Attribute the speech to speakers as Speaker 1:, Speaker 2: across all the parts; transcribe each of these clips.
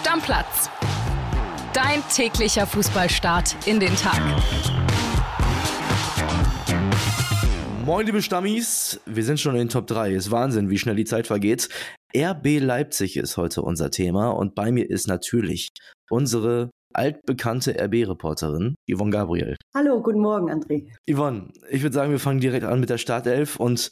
Speaker 1: Stammplatz. Dein täglicher Fußballstart in den Tag.
Speaker 2: Moin, liebe Stammis. Wir sind schon in den Top 3. Ist Wahnsinn, wie schnell die Zeit vergeht. RB Leipzig ist heute unser Thema und bei mir ist natürlich unsere altbekannte RB-Reporterin Yvonne Gabriel.
Speaker 3: Hallo, guten Morgen, André.
Speaker 2: Yvonne, ich würde sagen, wir fangen direkt an mit der Startelf und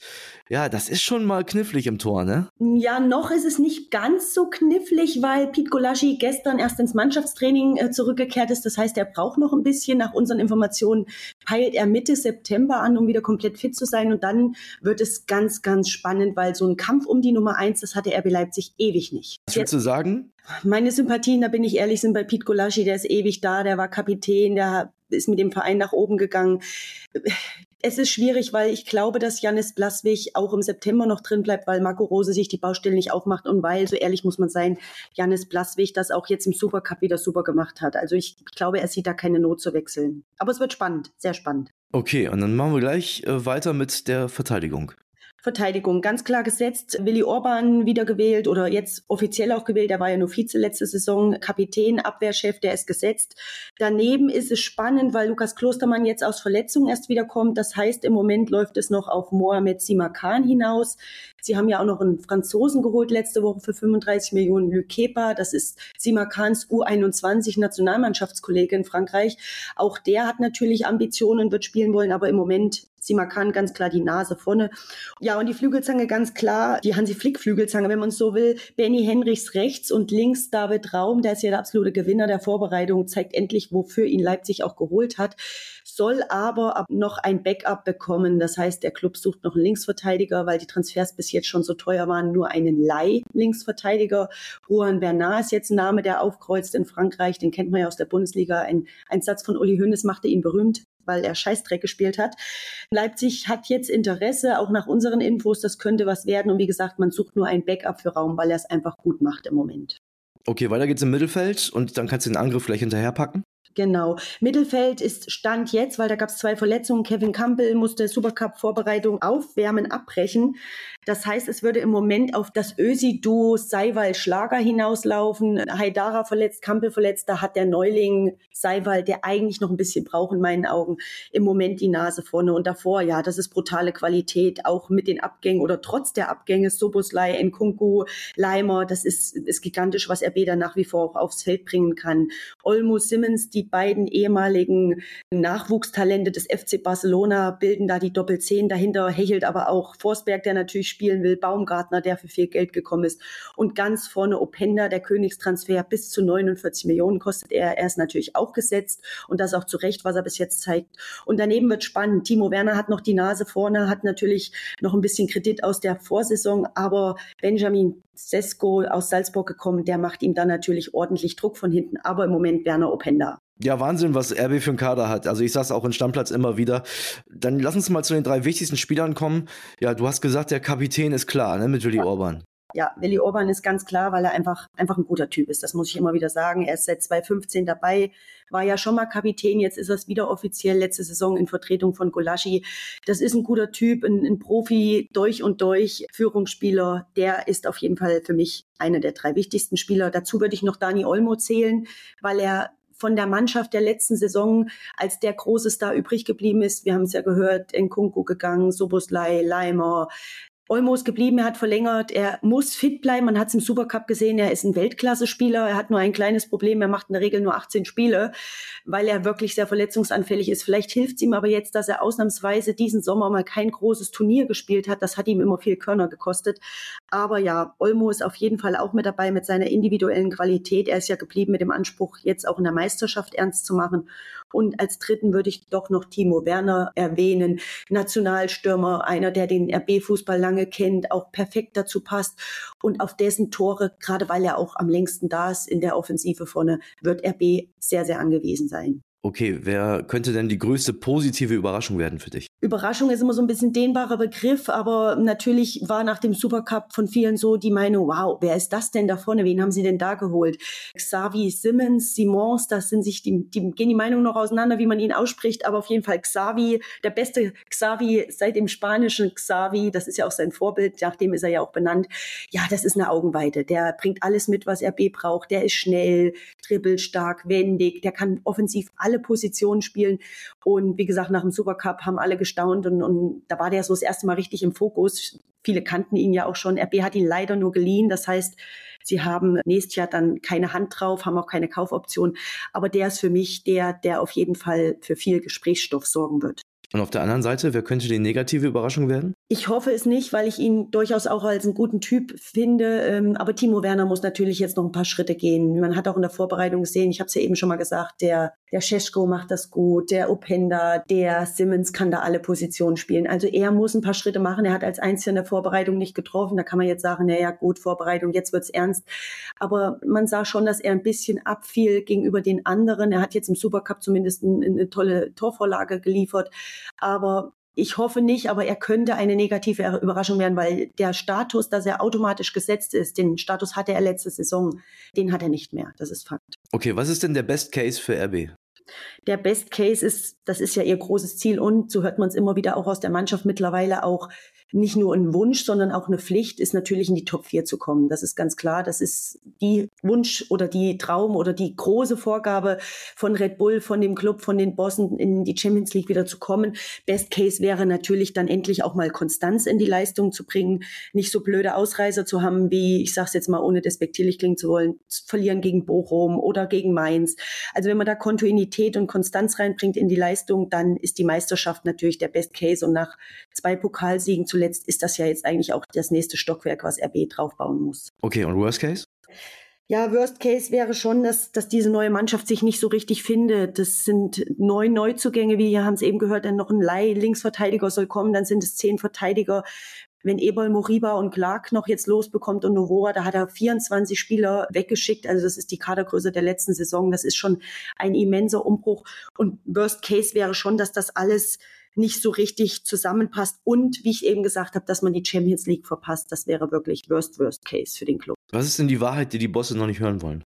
Speaker 2: ja, das ist schon mal knifflig im Tor, ne?
Speaker 3: Ja, noch ist es nicht ganz so knifflig, weil Pete Golaschi gestern erst ins Mannschaftstraining äh, zurückgekehrt ist. Das heißt, er braucht noch ein bisschen. Nach unseren Informationen peilt er Mitte September an, um wieder komplett fit zu sein. Und dann wird es ganz, ganz spannend, weil so ein Kampf um die Nummer eins, das hatte RB Leipzig ewig nicht.
Speaker 2: Was willst du sagen?
Speaker 3: Meine Sympathien, da bin ich ehrlich, sind bei Pete Golaschi, der ist ewig da, der war Kapitän, der ist mit dem Verein nach oben gegangen. Es ist schwierig, weil ich glaube, dass Janis Blaswig auch im September noch drin bleibt, weil Marco Rose sich die Baustelle nicht aufmacht und weil, so ehrlich muss man sein, Janis Blaswig das auch jetzt im Supercup wieder super gemacht hat. Also ich glaube, er sieht da keine Not zu wechseln. Aber es wird spannend, sehr spannend.
Speaker 2: Okay, und dann machen wir gleich äh, weiter mit der Verteidigung.
Speaker 3: Verteidigung ganz klar gesetzt. Willi Orban wiedergewählt oder jetzt offiziell auch gewählt. Er war ja nur Vize letzte Saison, Kapitän, Abwehrchef, der ist gesetzt. Daneben ist es spannend, weil Lukas Klostermann jetzt aus Verletzung erst wiederkommt. Das heißt, im Moment läuft es noch auf Mohamed Simakan hinaus. Sie haben ja auch noch einen Franzosen geholt letzte Woche für 35 Millionen, Luc Kepa. Das ist Simakans U21 Nationalmannschaftskollege in Frankreich. Auch der hat natürlich Ambitionen, wird spielen wollen, aber im Moment Simakan ganz klar die Nase vorne. Ja, und die Flügelzange ganz klar, die Hansi Flick Flügelzange, wenn man so will. Benny Henrichs rechts und links David Raum, der ist ja der absolute Gewinner der Vorbereitung, zeigt endlich, wofür ihn Leipzig auch geholt hat, soll aber noch ein Backup bekommen. Das heißt, der Club sucht noch einen Linksverteidiger, weil die Transfers bis jetzt schon so teuer waren, nur einen Leih-Linksverteidiger. Juan Bernard ist jetzt ein Name, der aufkreuzt in Frankreich, den kennt man ja aus der Bundesliga. Ein, ein Satz von Uli Hoeneß machte ihn berühmt weil er Scheißdreck gespielt hat. Leipzig hat jetzt Interesse, auch nach unseren Infos, das könnte was werden. Und wie gesagt, man sucht nur ein Backup für Raum, weil er es einfach gut macht im Moment.
Speaker 2: Okay, weiter geht's im Mittelfeld und dann kannst du den Angriff gleich hinterherpacken.
Speaker 3: Genau. Mittelfeld ist Stand jetzt, weil da gab es zwei Verletzungen. Kevin Campbell musste Supercup-Vorbereitung aufwärmen, abbrechen. Das heißt, es würde im Moment auf das Ösi-Duo Seiwal-Schlager hinauslaufen. Haidara verletzt, Campbell verletzt. Da hat der Neuling Seiwal, der eigentlich noch ein bisschen braucht in meinen Augen, im Moment die Nase vorne. Und davor, ja, das ist brutale Qualität, auch mit den Abgängen oder trotz der Abgänge. Soboslai, Nkunku, Leimer, das ist, ist gigantisch, was RB da nach wie vor auch aufs Feld bringen kann. Olmo Simmons, die beiden ehemaligen Nachwuchstalente des FC Barcelona bilden da die Doppelzehn. Dahinter hechelt aber auch Forsberg, der natürlich spielen will, Baumgartner, der für viel Geld gekommen ist und ganz vorne Openda, der Königstransfer bis zu 49 Millionen kostet er. Er ist natürlich auch gesetzt und das auch zu Recht, was er bis jetzt zeigt. Und daneben wird spannend. Timo Werner hat noch die Nase vorne, hat natürlich noch ein bisschen Kredit aus der Vorsaison, aber Benjamin Sesko aus Salzburg gekommen, der macht ihm dann natürlich ordentlich Druck von hinten, aber im Moment Werner Openda.
Speaker 2: Ja, Wahnsinn, was RB für einen Kader hat. Also ich sag's auch in Stammplatz immer wieder. Dann lass uns mal zu den drei wichtigsten Spielern kommen. Ja, du hast gesagt, der Kapitän ist klar, ne, mit Willi ja. Orban.
Speaker 3: Ja, Willi Orban ist ganz klar, weil er einfach, einfach ein guter Typ ist. Das muss ich immer wieder sagen. Er ist seit 2015 dabei, war ja schon mal Kapitän, jetzt ist er es wieder offiziell, letzte Saison in Vertretung von Golaschi. Das ist ein guter Typ, ein, ein Profi, durch und durch, Führungsspieler. Der ist auf jeden Fall für mich einer der drei wichtigsten Spieler. Dazu würde ich noch Dani Olmo zählen, weil er von der Mannschaft der letzten Saison als der große Star übrig geblieben ist. Wir haben es ja gehört, Nkunku gegangen, Soboslai, Leimer, Olmo ist geblieben, er hat verlängert, er muss fit bleiben. Man hat es im Supercup gesehen, er ist ein Weltklasse-Spieler. Er hat nur ein kleines Problem, er macht in der Regel nur 18 Spiele, weil er wirklich sehr verletzungsanfällig ist. Vielleicht hilft es ihm aber jetzt, dass er ausnahmsweise diesen Sommer mal kein großes Turnier gespielt hat. Das hat ihm immer viel Körner gekostet. Aber ja, Olmo ist auf jeden Fall auch mit dabei mit seiner individuellen Qualität. Er ist ja geblieben mit dem Anspruch, jetzt auch in der Meisterschaft ernst zu machen. Und als dritten würde ich doch noch Timo Werner erwähnen. Nationalstürmer, einer, der den RB-Fußball lange kennt, auch perfekt dazu passt. Und auf dessen Tore, gerade weil er auch am längsten da ist in der Offensive vorne, wird RB sehr, sehr angewiesen sein.
Speaker 2: Okay, wer könnte denn die größte positive Überraschung werden für dich?
Speaker 3: Überraschung ist immer so ein bisschen dehnbarer Begriff, aber natürlich war nach dem Supercup von vielen so die Meinung, wow, wer ist das denn da vorne? Wen haben sie denn da geholt? Xavi Simmons, Simons, das sind sich die, die gehen die Meinungen noch auseinander, wie man ihn ausspricht, aber auf jeden Fall Xavi, der beste Xavi seit dem spanischen Xavi, das ist ja auch sein Vorbild, nachdem ist er ja auch benannt. Ja, das ist eine Augenweite. Der bringt alles mit, was RB braucht. Der ist schnell, dribbelstark, wendig, der kann offensiv alle Positionen spielen. Und wie gesagt, nach dem Supercup haben alle gestaunt und, und da war der so das erste Mal richtig im Fokus. Viele kannten ihn ja auch schon. RB hat ihn leider nur geliehen. Das heißt, sie haben nächstes Jahr dann keine Hand drauf, haben auch keine Kaufoption. Aber der ist für mich der, der auf jeden Fall für viel Gesprächsstoff sorgen wird.
Speaker 2: Und auf der anderen Seite, wer könnte die negative Überraschung werden?
Speaker 3: Ich hoffe es nicht, weil ich ihn durchaus auch als einen guten Typ finde. Ähm, aber Timo Werner muss natürlich jetzt noch ein paar Schritte gehen. Man hat auch in der Vorbereitung gesehen, ich habe es ja eben schon mal gesagt, der, der Scheschko macht das gut, der Openda, der Simmons kann da alle Positionen spielen. Also er muss ein paar Schritte machen. Er hat als Einziger in der Vorbereitung nicht getroffen. Da kann man jetzt sagen, naja gut, Vorbereitung, jetzt wird's ernst. Aber man sah schon, dass er ein bisschen abfiel gegenüber den anderen. Er hat jetzt im Supercup zumindest eine tolle Torvorlage geliefert. Aber ich hoffe nicht, aber er könnte eine negative Überraschung werden, weil der Status, dass er automatisch gesetzt ist, den Status hatte er letzte Saison, den hat er nicht mehr. Das ist Fakt.
Speaker 2: Okay, was ist denn der Best Case für RB?
Speaker 3: Der Best Case ist, das ist ja ihr großes Ziel und so hört man es immer wieder auch aus der Mannschaft mittlerweile auch nicht nur ein Wunsch, sondern auch eine Pflicht ist natürlich in die Top 4 zu kommen. Das ist ganz klar. Das ist die Wunsch oder die Traum oder die große Vorgabe von Red Bull, von dem Club, von den Bossen in die Champions League wieder zu kommen. Best Case wäre natürlich dann endlich auch mal Konstanz in die Leistung zu bringen, nicht so blöde Ausreißer zu haben, wie ich sage es jetzt mal, ohne despektierlich klingen zu wollen, zu verlieren gegen Bochum oder gegen Mainz. Also wenn man da Kontinuität und Konstanz reinbringt in die Leistung, dann ist die Meisterschaft natürlich der Best Case und nach zwei Pokalsiegen zu zuletzt ist das ja jetzt eigentlich auch das nächste Stockwerk, was RB draufbauen muss.
Speaker 2: Okay, und Worst Case?
Speaker 3: Ja, Worst Case wäre schon, dass, dass diese neue Mannschaft sich nicht so richtig findet. Das sind neun Neuzugänge, wie wir haben es eben gehört, dann noch ein Leih-Linksverteidiger soll kommen, dann sind es zehn Verteidiger. Wenn Ebol Moriba und Clark noch jetzt losbekommt und Novora, da hat er 24 Spieler weggeschickt. Also das ist die Kadergröße der letzten Saison. Das ist schon ein immenser Umbruch. Und Worst Case wäre schon, dass das alles nicht so richtig zusammenpasst und wie ich eben gesagt habe, dass man die Champions League verpasst, das wäre wirklich Worst Worst Case für den Club.
Speaker 2: Was ist denn die Wahrheit, die die Bosse noch nicht hören wollen?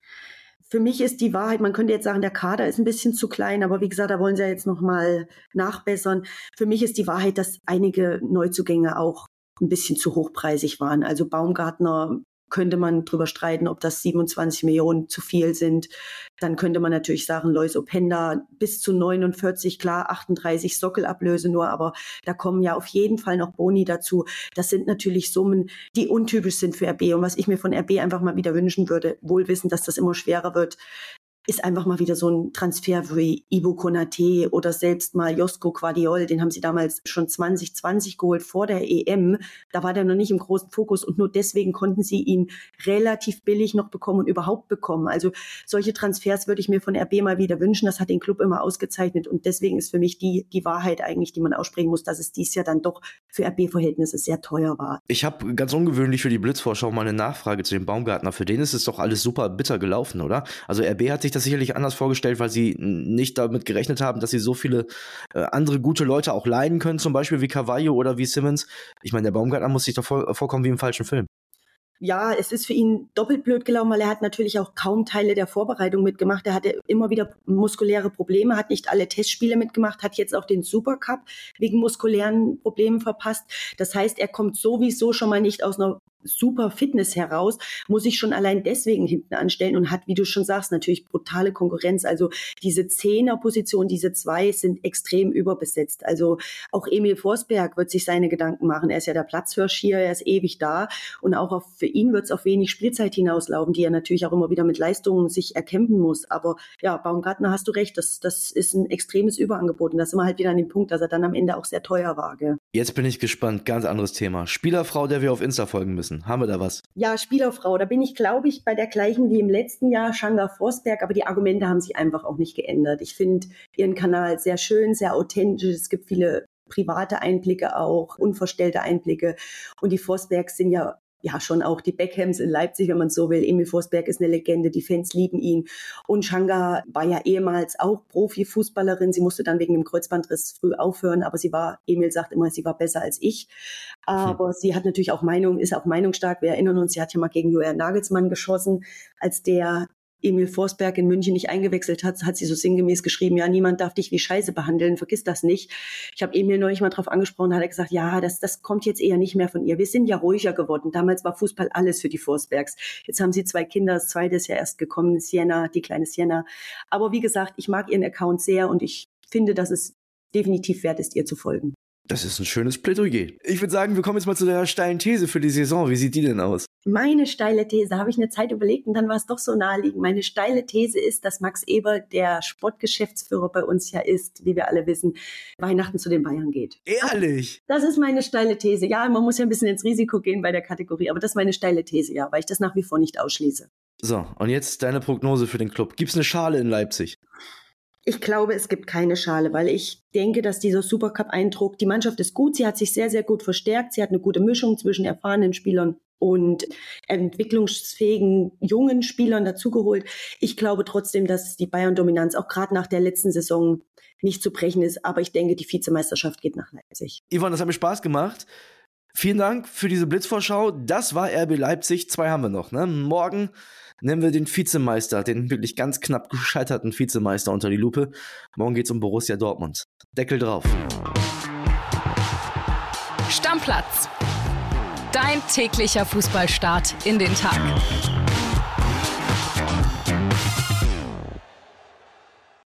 Speaker 3: Für mich ist die Wahrheit, man könnte jetzt sagen, der Kader ist ein bisschen zu klein, aber wie gesagt, da wollen sie ja jetzt nochmal nachbessern. Für mich ist die Wahrheit, dass einige Neuzugänge auch ein bisschen zu hochpreisig waren. Also Baumgartner könnte man drüber streiten, ob das 27 Millionen zu viel sind. Dann könnte man natürlich sagen, Lois Openda bis zu 49, klar, 38 Sockelablöse nur, aber da kommen ja auf jeden Fall noch Boni dazu. Das sind natürlich Summen, die untypisch sind für RB. Und was ich mir von RB einfach mal wieder wünschen würde, wohl wissen, dass das immer schwerer wird, ist einfach mal wieder so ein Transfer wie Ivo Konate oder selbst mal Josko Quadiol, den haben sie damals schon 2020 geholt vor der EM. Da war der noch nicht im großen Fokus und nur deswegen konnten sie ihn relativ billig noch bekommen und überhaupt bekommen. Also solche Transfers würde ich mir von RB mal wieder wünschen. Das hat den Club immer ausgezeichnet und deswegen ist für mich die, die Wahrheit eigentlich, die man aussprechen muss, dass es dies Jahr dann doch für RB-Verhältnisse sehr teuer war.
Speaker 2: Ich habe ganz ungewöhnlich für die Blitzvorschau mal eine Nachfrage zu dem Baumgartner. Für den ist es doch alles super bitter gelaufen, oder? Also RB hat sich das sicherlich anders vorgestellt, weil sie nicht damit gerechnet haben, dass sie so viele äh, andere gute Leute auch leiden können, zum Beispiel wie Carvalho oder wie Simmons. Ich meine, der Baumgartner muss sich doch vor, vorkommen wie im falschen Film
Speaker 3: ja, es ist für ihn doppelt blöd gelaufen, weil er hat natürlich auch kaum Teile der Vorbereitung mitgemacht. Er hatte immer wieder muskuläre Probleme, hat nicht alle Testspiele mitgemacht, hat jetzt auch den Supercup wegen muskulären Problemen verpasst. Das heißt, er kommt sowieso schon mal nicht aus einer super Fitness heraus, muss ich schon allein deswegen hinten anstellen und hat, wie du schon sagst, natürlich brutale Konkurrenz. Also diese Zehnerposition, diese zwei sind extrem überbesetzt. Also auch Emil Forsberg wird sich seine Gedanken machen. Er ist ja der Platzhirsch hier, er ist ewig da und auch auf, für ihn wird es auf wenig Spielzeit hinauslaufen, die er natürlich auch immer wieder mit Leistungen sich erkämpfen muss. Aber ja, Baumgartner hast du recht, das, das ist ein extremes Überangebot und das ist immer halt wieder an dem Punkt, dass er dann am Ende auch sehr teuer war. Gell?
Speaker 2: Jetzt bin ich gespannt, ganz anderes Thema. Spielerfrau, der wir auf Insta folgen müssen. Haben wir da was?
Speaker 3: Ja, Spielerfrau. Da bin ich, glaube ich, bei der gleichen wie im letzten Jahr, Shanga Forsberg, aber die Argumente haben sich einfach auch nicht geändert. Ich finde ihren Kanal sehr schön, sehr authentisch. Es gibt viele private Einblicke auch, unverstellte Einblicke. Und die Forsbergs sind ja ja schon auch die Beckhams in Leipzig, wenn man so will. Emil Forsberg ist eine Legende, die Fans lieben ihn. Und Shanga war ja ehemals auch Profifußballerin. Sie musste dann wegen dem Kreuzbandriss früh aufhören, aber sie war, Emil sagt immer, sie war besser als ich. Aber hm. sie hat natürlich auch Meinung, ist auch meinungsstark. Wir erinnern uns, sie hat ja mal gegen Julian Nagelsmann geschossen, als der Emil Forsberg in München nicht eingewechselt hat, hat sie so sinngemäß geschrieben, ja, niemand darf dich wie Scheiße behandeln, vergiss das nicht. Ich habe Emil neulich mal drauf angesprochen, hat er gesagt, ja, das, das kommt jetzt eher nicht mehr von ihr. Wir sind ja ruhiger geworden. Damals war Fußball alles für die Forsbergs. Jetzt haben sie zwei Kinder, das zweite ist ja erst gekommen, Sienna, die kleine Sienna. Aber wie gesagt, ich mag ihren Account sehr und ich finde, dass es definitiv wert ist, ihr zu folgen.
Speaker 2: Das ist ein schönes Plädoyer. Ich würde sagen, wir kommen jetzt mal zu der steilen These für die Saison. Wie sieht die denn aus?
Speaker 3: Meine steile These, habe ich eine Zeit überlegt und dann war es doch so naheliegend. Meine steile These ist, dass Max Eber, der Sportgeschäftsführer bei uns ja ist, wie wir alle wissen, Weihnachten zu den Bayern geht.
Speaker 2: Ehrlich?
Speaker 3: Das ist meine steile These. Ja, man muss ja ein bisschen ins Risiko gehen bei der Kategorie, aber das ist meine steile These, ja, weil ich das nach wie vor nicht ausschließe.
Speaker 2: So, und jetzt deine Prognose für den Club. Gibt es eine Schale in Leipzig?
Speaker 3: Ich glaube, es gibt keine Schale, weil ich denke, dass dieser Supercup-Eindruck, die Mannschaft ist gut, sie hat sich sehr, sehr gut verstärkt, sie hat eine gute Mischung zwischen erfahrenen Spielern und entwicklungsfähigen jungen Spielern dazugeholt. Ich glaube trotzdem, dass die Bayern-Dominanz auch gerade nach der letzten Saison nicht zu brechen ist, aber ich denke, die Vizemeisterschaft geht nach Leipzig.
Speaker 2: Ivan, das hat mir Spaß gemacht. Vielen Dank für diese Blitzvorschau. Das war RB Leipzig. Zwei haben wir noch. Ne? Morgen nehmen wir den Vizemeister, den wirklich ganz knapp gescheiterten Vizemeister unter die Lupe. Morgen geht es um Borussia Dortmund. Deckel drauf.
Speaker 1: Stammplatz. Dein täglicher Fußballstart in den Tag.